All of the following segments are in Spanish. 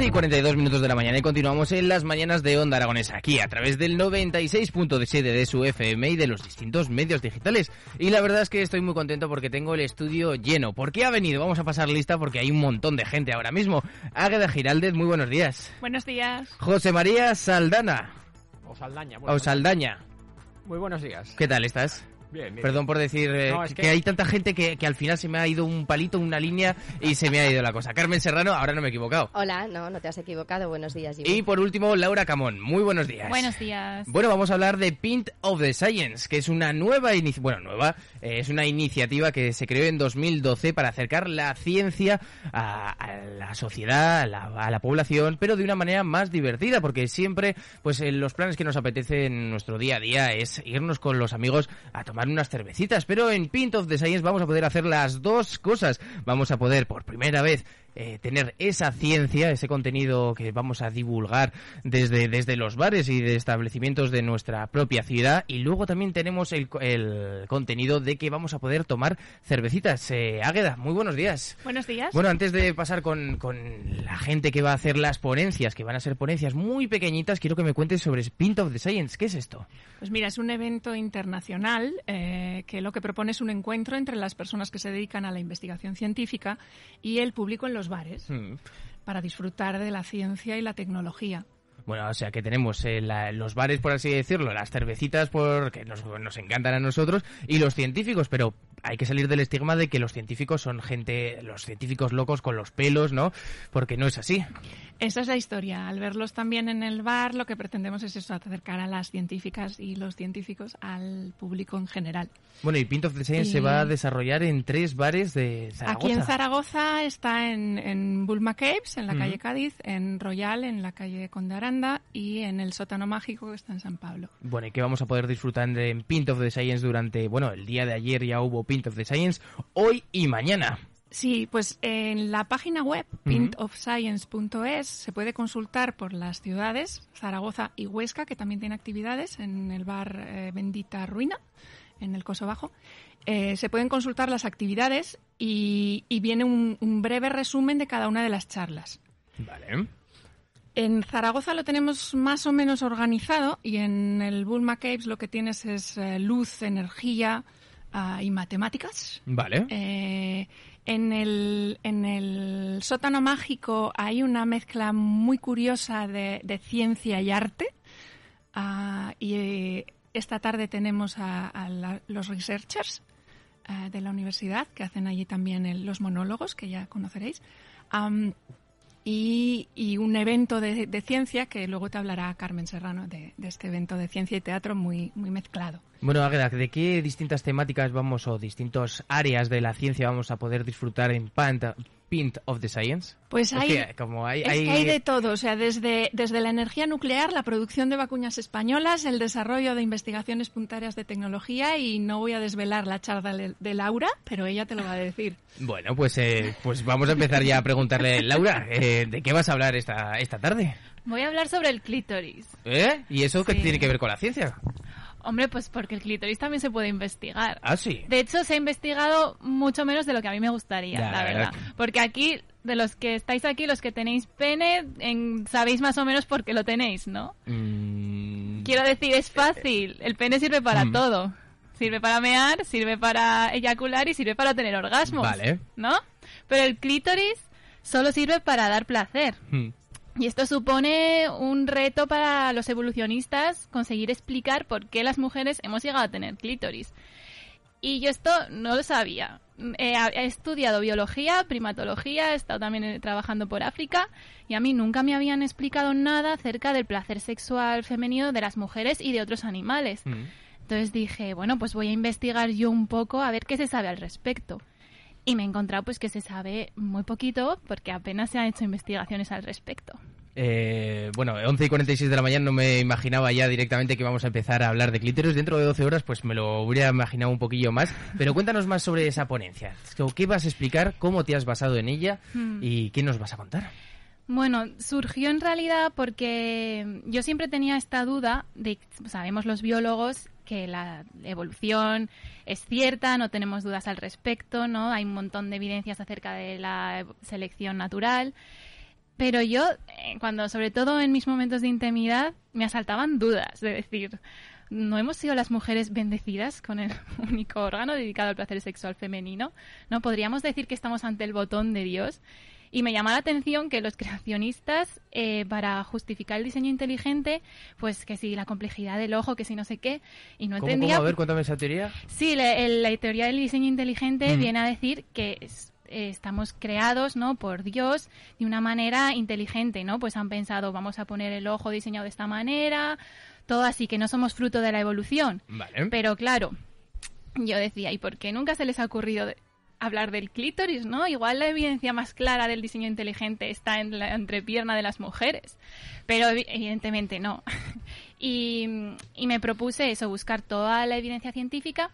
Y 42 minutos de la mañana y continuamos en las mañanas de Onda Aragonesa, aquí a través del 96.7 de su FM y de los distintos medios digitales. Y la verdad es que estoy muy contento porque tengo el estudio lleno. ¿Por qué ha venido? Vamos a pasar lista porque hay un montón de gente ahora mismo. Águeda Giraldez, muy buenos días. Buenos días. José María Saldana. O Saldaña. O Saldaña. Muy buenos días. ¿Qué tal estás? Bien, bien. Perdón por decir eh, No, es que... que- hay tanta gente que, que al final se me ha ido un palito, una línea y se me ha ido la cosa. Carmen Serrano, ahora no me he equivocado. Hola, no, no te has equivocado. Buenos días, Jimmy. Y por último, Laura Camón. Muy buenos días. Buenos días. Bueno, vamos a hablar de Pint of the Science, que es una nueva inici- bueno, nueva, eh, es una iniciativa que se creó en 2012 para acercar la ciencia a, a la sociedad, a la, a la población, pero de una manera más divertida, porque siempre, pues en los planes que nos apetece en nuestro día a día es irnos con los amigos a tomar unas cervecitas, pero en Pint of the Science vamos a poder hacer las dos cosas. Vamos a poder, por primera vez, eh, tener esa ciencia, ese contenido que vamos a divulgar desde, desde los bares y de establecimientos de nuestra propia ciudad. Y luego también tenemos el, el contenido de que vamos a poder tomar cervecitas. Eh, Águeda, muy buenos días. Buenos días. Bueno, antes de pasar con, con la gente que va a hacer las ponencias, que van a ser ponencias muy pequeñitas, quiero que me cuentes sobre Pint of the Science. ¿Qué es esto? Pues mira, es un evento internacional eh, que lo que propone es un encuentro entre las personas que se dedican a la investigación científica y el público en los bares Hmm. para disfrutar de la ciencia y la tecnología. Bueno, o sea que tenemos eh, la- los bares, por así decirlo, las cervecitas porque nos, nos encantan a nosotros y los científicos, pero hay que salir del estigma de que los científicos son gente, los científicos locos con los pelos, ¿no? Porque no es así. Esa es la historia. Al verlos también en el bar, lo que pretendemos es eso, acercar a las científicas y los científicos al público en general. Bueno, y Pint of the Science Y- se va a desarrollar en tres bares de Zaragoza. Aquí en Zaragoza está en, en Bulma Caves, en la calle Cádiz, en Royal, en la calle Conde Y en el sótano mágico que está en San Pablo. Bueno, y que vamos a poder disfrutar en Pint of the Science durante, bueno, el día de ayer ya hubo Pint of the Science, hoy y mañana. Sí, pues en la página web pintofscience.es se puede consultar por las ciudades, Zaragoza y Huesca, que también tiene actividades en el bar eh, Bendita Ruina, en el Coso Bajo. Eh, se pueden consultar las actividades y, y viene un, un breve resumen de cada una de las charlas. Vale. En Zaragoza lo tenemos más o menos organizado y en el Bulma Caves lo que tienes es eh, luz, energía ah, y matemáticas. Vale. Eh, en, el, en el sótano mágico hay una mezcla muy curiosa de, de ciencia y arte. Ah, y eh, esta tarde tenemos a, a la- los researchers eh, de la universidad que hacen allí también el- los monólogos, que ya conoceréis. Y, y un evento de, de ciencia que luego te hablará Carmen Serrano de, este evento de ciencia y teatro muy, muy mezclado. Bueno, Águeda, ¿de qué distintas temáticas vamos o distintas áreas de la ciencia vamos a poder disfrutar en Pint, Pint of the Science? Pues Es hay, que como hay, es que hay de todo, o sea, desde, desde la energía nuclear, la producción de vacunas españolas, el desarrollo de investigaciones puntarias de tecnología y no voy a desvelar la charla de, Laura, pero ella te lo va a decir. Bueno, pues, eh, pues vamos a empezar ya a preguntarle, Laura, eh, ¿de qué vas a hablar esta, esta tarde? Voy a hablar sobre el clítoris. ¿Eh? ¿Y eso qué tiene que ver con la ciencia? Hombre, pues porque el clítoris también se puede investigar. Ah, sí. De hecho, se ha investigado mucho menos de lo que a mí me gustaría, Ya, la verdad Porque aquí, de los que estáis aquí, los que tenéis pene, en- sabéis más o menos por qué lo tenéis, ¿no? Mm, Quiero decir, es fácil. El pene sirve para Mm. todo. Sirve para mear, sirve para eyacular y sirve para tener orgasmos. Vale. ¿No? Pero el clítoris solo sirve para dar placer. mm. Y esto supone un reto para los evolucionistas conseguir explicar por qué las mujeres hemos llegado a tener clítoris. Y yo esto no lo sabía. He, he estudiado biología, primatología, he estado también eh, trabajando por África y a mí nunca me habían explicado nada acerca del placer sexual femenino de las mujeres y de otros animales. Mm. Entonces dije, bueno, pues voy a investigar yo un poco a ver qué se sabe al respecto. Y me he encontrado pues que se sabe muy poquito porque apenas se han hecho investigaciones al respecto. Eh, bueno, 11 y 46 de la mañana no me imaginaba ya directamente que íbamos a empezar a hablar de clítoris. Dentro de 12 horas, pues me lo hubiera imaginado un poquillo más. Pero cuéntanos más sobre esa ponencia. ¿Qué vas a explicar? ¿Cómo te has basado en ella? Hmm. ¿Y qué nos vas a contar? Bueno, surgió en realidad porque yo siempre tenía esta duda de, sabemos los biólogos que la evolución es cierta, no tenemos dudas al respecto, ¿no? Hay un montón de evidencias acerca de la selección natural. Pero yo, eh, cuando, sobre todo en mis momentos de intimidad, me asaltaban dudas de decir, ¿no hemos sido las mujeres bendecidas con el único órgano dedicado al placer sexual femenino? ¿No? Podríamos decir que estamos ante el botón de Dios. Y me llama la atención que los creacionistas, eh, para justificar el diseño inteligente, pues que si la complejidad del ojo, que si no sé qué, y no ¿Cómo, entendía... cómo? A ver, cuéntame esa teoría. Sí, la, la teoría del diseño inteligente Mm. viene a decir que es- eh, estamos creados, ¿no? Por Dios de una manera inteligente, ¿no? Pues han pensado, vamos a poner el ojo diseñado de esta manera, todo así, que no somos fruto de la evolución. Vale. Pero claro, yo decía, ¿y por qué nunca se les ha ocurrido de- hablar del clítoris, no? Igual la evidencia más clara del diseño inteligente está en la entrepierna de las mujeres. Pero evi- evidentemente no. y, y me propuse eso, buscar toda la evidencia científica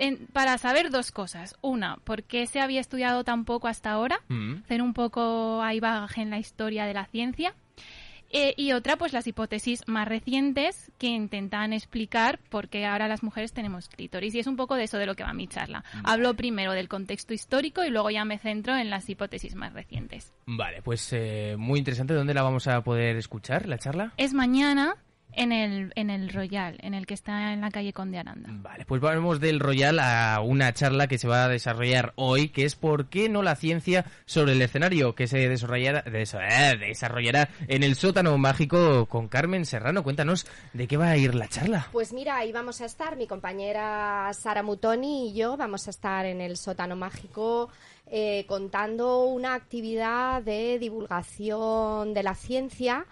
en- para saber dos cosas. Una, ¿por qué se había estudiado tan poco hasta ahora? Mm. hacer un poco ahí bagaje en la historia de la ciencia. Eh, y otra, pues las hipótesis más recientes que intentan explicar por qué ahora las mujeres tenemos clítoris. Y es un poco de eso de lo que va mi charla. Hablo primero del contexto histórico y luego ya me centro en las hipótesis más recientes. Vale, pues eh, muy interesante. ¿Dónde la vamos a poder escuchar, la charla? Es mañana en el, en el Royal, en el que está en la calle Conde Aranda. Vale, pues vamos del Royal a una charla que se va a desarrollar hoy, que es ¿Por qué no la ciencia sobre el escenario? Que se desarrollará, eh, desarrollará en el sótano mágico con Carmen Serrano. Cuéntanos de qué va a ir la charla. Pues mira, ahí vamos a estar, mi compañera Sara Mutoni y yo vamos a estar en el sótano mágico eh, contando una actividad de divulgación de la ciencia.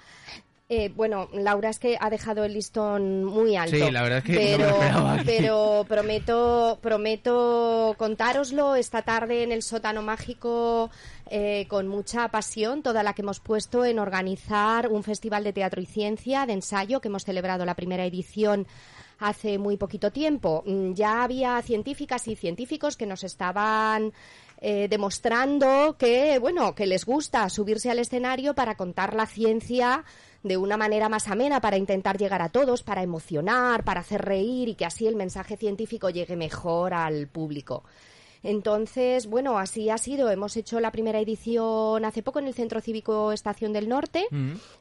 Eh, bueno, Laura es que ha dejado el listón muy alto. Sí, la verdad es que no me pero, esperaba aquí. pero prometo, prometo contároslo esta tarde en el sótano mágico eh, con mucha pasión, toda la que hemos puesto en organizar un festival de teatro y ciencia, de ensayo, que hemos celebrado la primera edición hace muy poquito tiempo. Mm, Ya había científicas y científicos que nos estaban eh, demostrando que, bueno, que les gusta subirse al escenario para contar la ciencia de una manera más amena, para intentar llegar a todos, para emocionar, para hacer reír y que así el mensaje científico llegue mejor al público. Entonces, bueno, así ha sido. Hemos hecho la primera edición hace poco en el Centro Cívico Estación del Norte.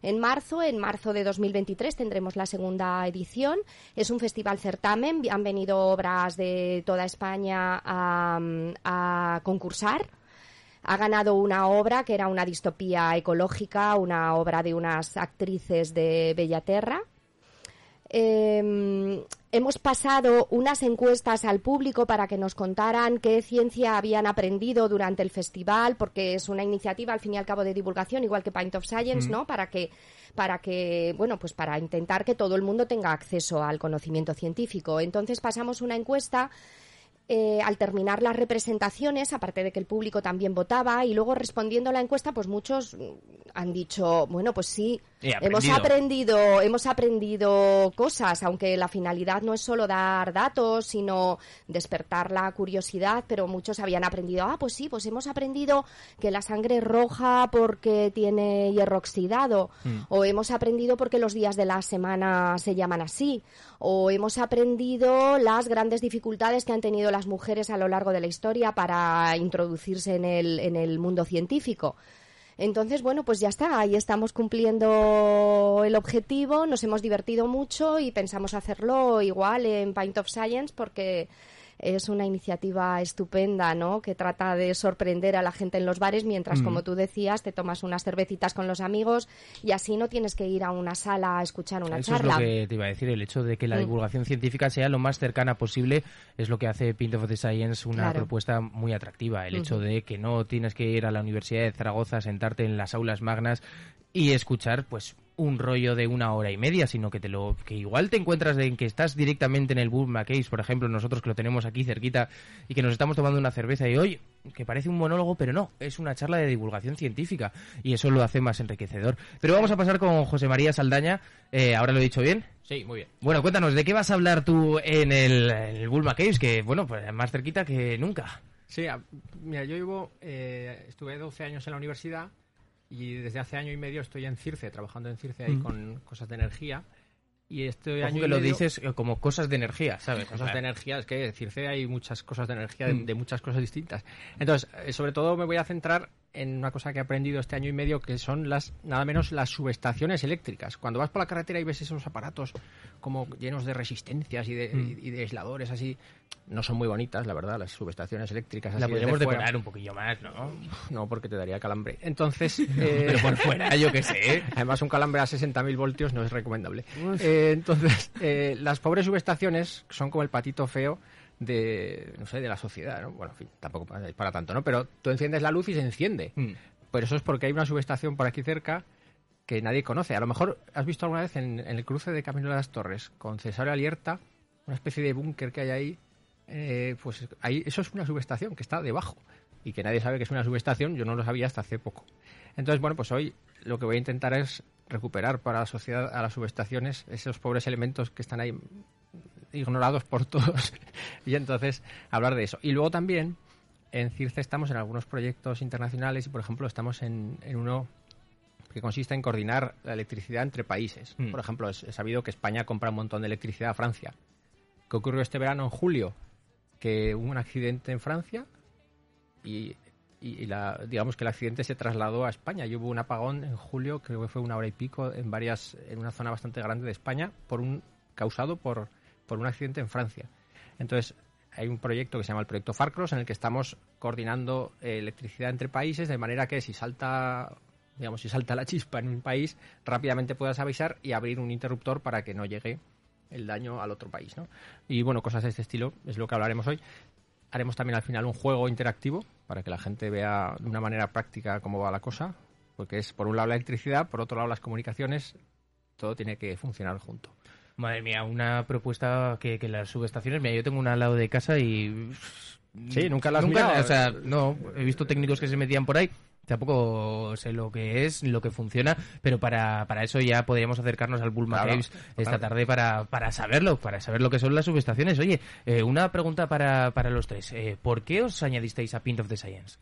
En marzo, en marzo de 2023 tendremos la segunda edición. Es un festival certamen. Han venido obras de toda España a, a concursar. Ha ganado una obra que era una distopía ecológica, una obra de unas actrices de Bellaterra. Eh, hemos pasado unas encuestas al público para que nos contaran qué ciencia habían aprendido durante el festival, porque es una iniciativa al fin y al cabo de divulgación, igual que Pint of Science, ¿no? Para que, para que, bueno, pues para intentar que todo el mundo tenga acceso al conocimiento científico. Entonces pasamos una encuesta eh, al terminar las representaciones, aparte de que el público también votaba, y luego respondiendo a la encuesta, pues muchos mm, han dicho, bueno, pues sí, He hemos aprendido. hemos aprendido cosas, aunque la finalidad no es solo dar datos, sino despertar la curiosidad, pero muchos habían aprendido, ah, pues sí, pues hemos aprendido que la sangre es roja porque tiene hierro oxidado, o hemos aprendido porque los días de la semana se llaman así, o hemos aprendido las grandes dificultades que han tenido las mujeres a lo largo de la historia para introducirse en el, en el mundo científico. Entonces, bueno, pues ya está, ahí estamos cumpliendo el objetivo, nos hemos divertido mucho y pensamos hacerlo igual en Pint of Science porque es una iniciativa estupenda, ¿no? Que trata de sorprender a la gente en los bares mientras, Mm. como tú decías, te tomas unas cervecitas con los amigos y así no tienes que ir a una sala a escuchar una Eso charla. es lo que te iba a decir, el hecho de que la Mm. divulgación científica sea lo más cercana posible es lo que hace Pint of the Science una Claro. propuesta muy atractiva. El hecho de que no tienes que ir a la Universidad de Zaragoza, sentarte en las aulas magnas y escuchar pues un rollo de una hora y media, sino que te lo que igual te encuentras de que estás directamente en el Bull Case, por ejemplo, nosotros que lo tenemos aquí cerquita y que nos estamos tomando una cerveza y hoy que parece un monólogo, pero no, es una charla de divulgación científica y eso lo hace más enriquecedor. Pero vamos a pasar con José María Saldaña, eh, ahora lo he dicho bien. Sí, muy bien. Bueno, cuéntanos, ¿de qué vas a hablar tú en el, en el Bulma Caves? Que, bueno, pues más cerquita que nunca. Sí, a- mira, yo llevo, eh, estuve 12 años en la universidad y desde hace año y medio estoy en CIRCE, trabajando en CIRCE ahí Mm. con cosas de energía. Y este año que lo medio- dices eh, como cosas de energía, ¿sabes? cosas de energía, es que en CIRCE hay muchas cosas de energía, de, Mm. de muchas cosas distintas. Entonces, eh, sobre todo me voy a centrar en una cosa que he aprendido este año y medio, que son las nada menos las subestaciones eléctricas. Cuando vas por la carretera y ves esos aparatos como llenos de resistencias y de, Mm. y de aisladores así, no son muy bonitas, la verdad, las subestaciones eléctricas. La así podríamos fuera. decorar un poquillo más, ¿no? No, porque te daría calambre. Entonces, eh, Pero por fuera, yo qué sé. Además, un calambre a 60.000 voltios no es recomendable. Eh, entonces, eh, las pobres subestaciones son como el patito feo de, no sé, de la sociedad, ¿no? Bueno, en fin, tampoco para, para tanto, ¿no? Pero tú enciendes la luz y se enciende. Mm. Pero eso es porque hay una subestación por aquí cerca que nadie conoce. A lo mejor has visto alguna vez en, en el cruce de Camino de las Torres con Cesario Alierta, una especie de búnker que hay ahí, eh, pues ahí, eso es una subestación que está debajo y que nadie sabe que es una subestación, yo no lo sabía hasta hace poco. Entonces, bueno, pues hoy lo que voy a intentar es recuperar para la sociedad, a las subestaciones, esos pobres elementos que están ahí ignorados por todos y entonces hablar de eso. Y luego también en CIRCE estamos en algunos proyectos internacionales y, por ejemplo, estamos en, en uno que consiste en coordinar la electricidad entre países. Mm. Por ejemplo, es, es sabido que España compra un montón de electricidad a Francia. ¿Qué ocurrió este verano en julio? Que hubo un accidente en Francia y, y- y la, digamos que el accidente se trasladó a España. Y hubo un apagón en julio, creo que fue una hora y pico, en varias, en una zona bastante grande de España, por un, causado por, por un accidente en Francia. Entonces, hay un proyecto que se llama el proyecto Farcross en el que estamos coordinando eh, electricidad entre países de manera que si salta digamos si salta la chispa en un país rápidamente puedas avisar y abrir un interruptor para que no llegue el daño al otro país ¿no? y bueno cosas de este estilo es lo que hablaremos hoy haremos también al final un juego interactivo para que la gente vea de una manera práctica cómo va la cosa porque es por un lado la electricidad por otro lado las comunicaciones todo tiene que funcionar junto Madre mía, una propuesta que, que las subestaciones... Mira, yo tengo una al lado de casa y... Sí, nunca la has mirado. O sea, no, he visto técnicos que se metían por ahí. Tampoco sé lo que es, lo que funciona, pero para, para eso ya podríamos acercarnos al Bulma Claro, Caves esta tarde para, para saberlo, para saber lo que son las subestaciones. Oye, eh, una pregunta para, para los tres. Eh, ¿Por qué os añadisteis a Pint of the Science?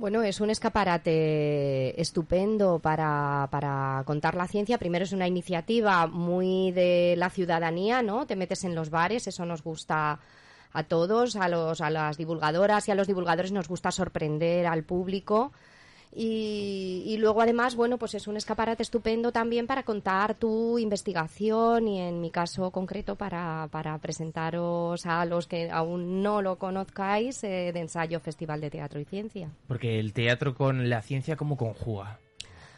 Bueno, es un escaparate estupendo para, para contar la ciencia. Primero es una iniciativa muy de la ciudadanía, ¿no? Te metes en los bares, eso nos gusta a todos, a, los, a las divulgadoras y a los divulgadores nos gusta sorprender al público. Y, luego además, bueno, pues es un escaparate estupendo también para contar tu investigación y en mi caso concreto para, para presentaros a los que aún no lo conozcáis eh, de ensayo Festival de Teatro y Ciencia. Porque el teatro con la ciencia, ¿cómo conjuga?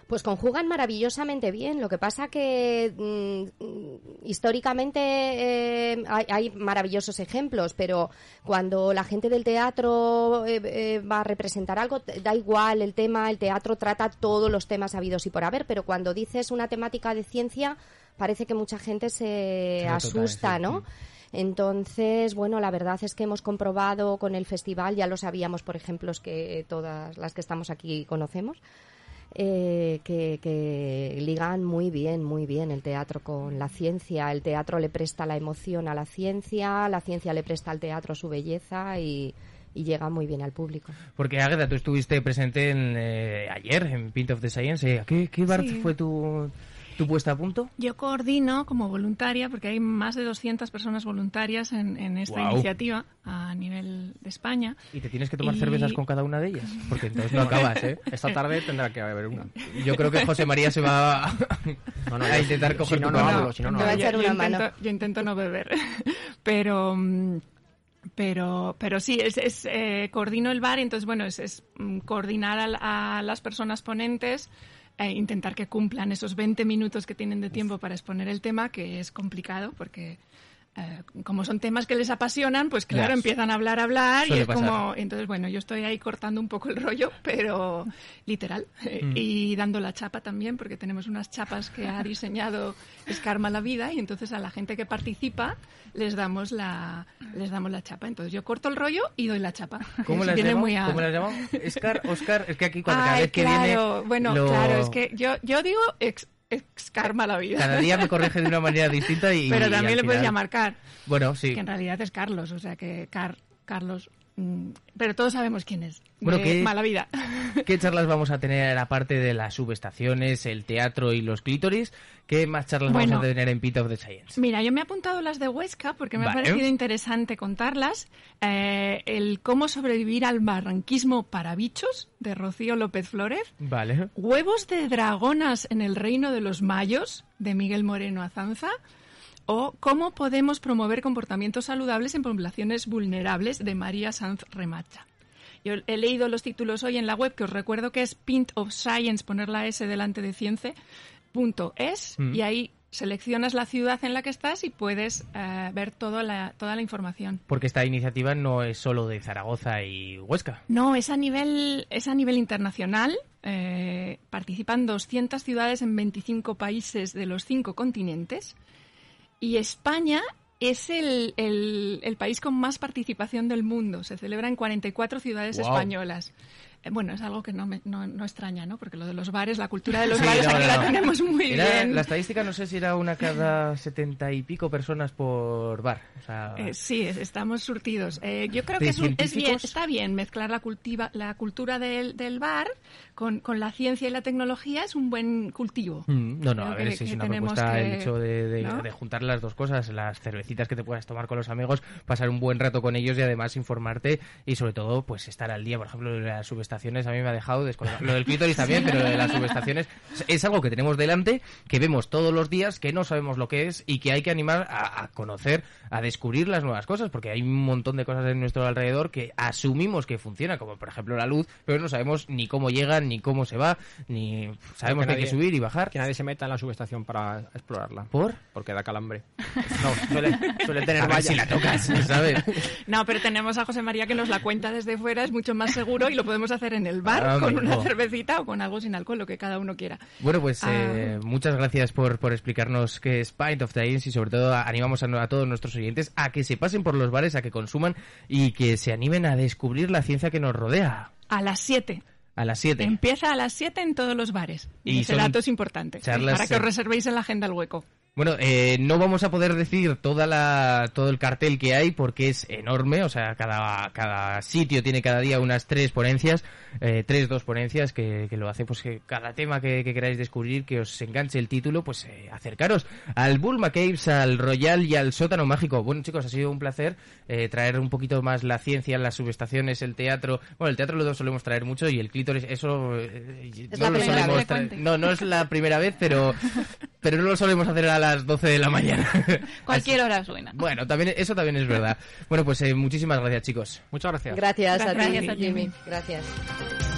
Pues conjugan maravillosamente bien. Lo que pasa que mm, históricamente eh, hay, hay maravillosos ejemplos, pero cuando la gente del teatro eh, eh, va a representar algo, da igual el tema, el teatro trata todos los temas habidos y por haber, pero cuando dices una temática de ciencia, parece que mucha gente se asusta. ¿no? Entonces, bueno, la verdad es que hemos comprobado con el festival, ya lo sabíamos por ejemplos que todas las que estamos aquí conocemos, eh, que, que ligan muy bien, muy bien el teatro con la ciencia. El teatro le presta la emoción a la ciencia, la ciencia le presta al teatro su belleza y, y llega muy bien al público. Porque, Águeda, tú estuviste presente en, eh, ayer en Pint of the Science. eh, ¿Qué, qué bar Sí. fue tu, ¿Tu puesta a punto? Yo coordino como voluntaria, porque hay más de 200 personas voluntarias en, en esta iniciativa a nivel de España. ¿Y te tienes que tomar Y- cervezas con cada una de ellas? Porque entonces no acabas, ¿eh? Esta tarde tendrá que haber una. Yo creo que José María se va a, No, no, a yo- intentar si coger no, no hablo, si no, no Te va a hablo. echar una intento, mano. yo intento no beber, pero mm, pero pero sí es, es, eh, coordino el bar entonces bueno es, es, mm, coordinar a, la- a las personas ponentes e intentar que cumplan esos 20 minutos que tienen de tiempo para exponer el tema que es complicado porque eh, como son temas que les apasionan, pues claro, empiezan a hablar, a hablar Suele y es pasar. como, entonces bueno, yo estoy ahí cortando un poco el rollo, pero literal, eh, Mm. y dando la chapa también, porque tenemos unas chapas que ha diseñado Escarma la Vida y entonces a la gente que participa les damos la les damos la chapa. Entonces yo corto el rollo y doy la chapa. ¿Cómo llamado? muy a- ¿Cómo le has llamado? Oscar, es que aquí cuando cada Ay, vez que viene bueno, lo- claro, es que yo, yo digo ex, Escarma la Vida. cada día me corrige de una manera distinta y pero y también al le puedes final- llamar Car. Bueno, sí. que en realidad es Carlos, o sea que Car, Carlos, pero todos sabemos quién es. Bueno, de ¿qué- Mala vida. ¿Qué charlas vamos a tener aparte de las subestaciones, el teatro y los clítoris? ¿Qué más charlas Bueno. vamos a tener en Pit of the Science? Mira, yo me he apuntado las de Huesca porque me Vale. ha parecido interesante contarlas. Eh, el cómo sobrevivir al barranquismo para bichos de Rocío López Flores. Vale. Huevos de dragonas en el reino de los mayos de Miguel Moreno Azanza. O cómo podemos promover comportamientos saludables en poblaciones vulnerables de María Sanz Remacha. Yo he leído los títulos hoy en la web, que os recuerdo que es Pint of Science, poner la S delante de cience, punto es, Mm. y ahí seleccionas la ciudad en la que estás y puedes eh, ver toda la, toda la información. Porque esta iniciativa no es solo de Zaragoza y Huesca. No, es a nivel, es a nivel internacional. eh, participan 200 ciudades en 25 países de los cinco continentes. Y España es el, el- el país con más participación del mundo. Se celebra en 44 ciudades españolas. Bueno, es algo que no, me, no, no extraña, ¿no? Porque lo de los bares, la cultura de los Sí, bares no, aquí la tenemos muy Era- bien. La estadística no sé si era una cada setenta y pico personas por bar. O sea, Eh, sí, es- estamos surtidos. Eh, yo creo ¿De que es, es bien, está bien mezclar la, cultiva, la cultura del, del bar con, con la ciencia y la tecnología. Es un buen cultivo. Mm, No, no, Creo a ver que- si es una propuesta que- el hecho de, de- de juntar las dos cosas, las cervecitas que te puedas tomar con los amigos, pasar un buen rato con ellos y además informarte y sobre todo pues estar al día. Por ejemplo, lo de las subestaciones a mí me ha dejado descolgado. Lo del clítoris también, pero lo de las subestaciones es- algo que tenemos delante, que vemos todos los días, que no sabemos lo que es y que hay que animar a, a conocer, a descubrir las nuevas cosas, porque hay un montón de cosas en nuestro alrededor que asumimos que funcionan, como por ejemplo la luz, pero no sabemos ni cómo llega, ni cómo se va, ni sabemos que, hay que subir y bajar. Que nadie se meta en la subestación para explorarla. ¿Por? Porque da calambre. No, suele, suele tener vallas. si la tocas, ¿sabes? No, pero tenemos a José María que nos la cuenta desde fuera, es mucho más seguro y lo podemos hacer en el bar Ah, con amigo. una cervecita o con algo sin alcohol, lo que cada uno quiera. Bueno, pues Ah. eh, muchas gracias por, por explicarnos qué es Pint of Science y sobre todo animamos a, a todos nuestros oyentes a que se pasen por los bares, a que consuman y que se animen a descubrir la ciencia que nos rodea. A las 7. A las 7. Empieza a las 7 en todos los bares. Y Ese dato es importante. charlas, para que os eh, reservéis en la agenda el hueco. Bueno, eh, no vamos a poder decir toda la, todo el cartel que hay porque es enorme, o sea, cada, cada sitio tiene cada día unas tres ponencias, eh, tres, dos ponencias que, que lo hace pues que cada tema que, que queráis descubrir, que os enganche el título, pues eh, acercaros al Bulma Caves, al Royal y al Sótano Mágico. Bueno chicos, ha sido un placer eh, traer un poquito más la ciencia, las subestaciones, el teatro. Bueno, el teatro lo solemos traer mucho y el clítoris, eso eh, Es no lo solemos traer- No, no es la primera vez, pero, pero no lo solemos hacer a las 12 de la mañana. Cualquier hora es buena. Bueno, también eso también es verdad. Bueno, pues eh, muchísimas gracias, chicos. Muchas gracias. Gracias, a ti, Gracias a ti. Jimmy. Gracias.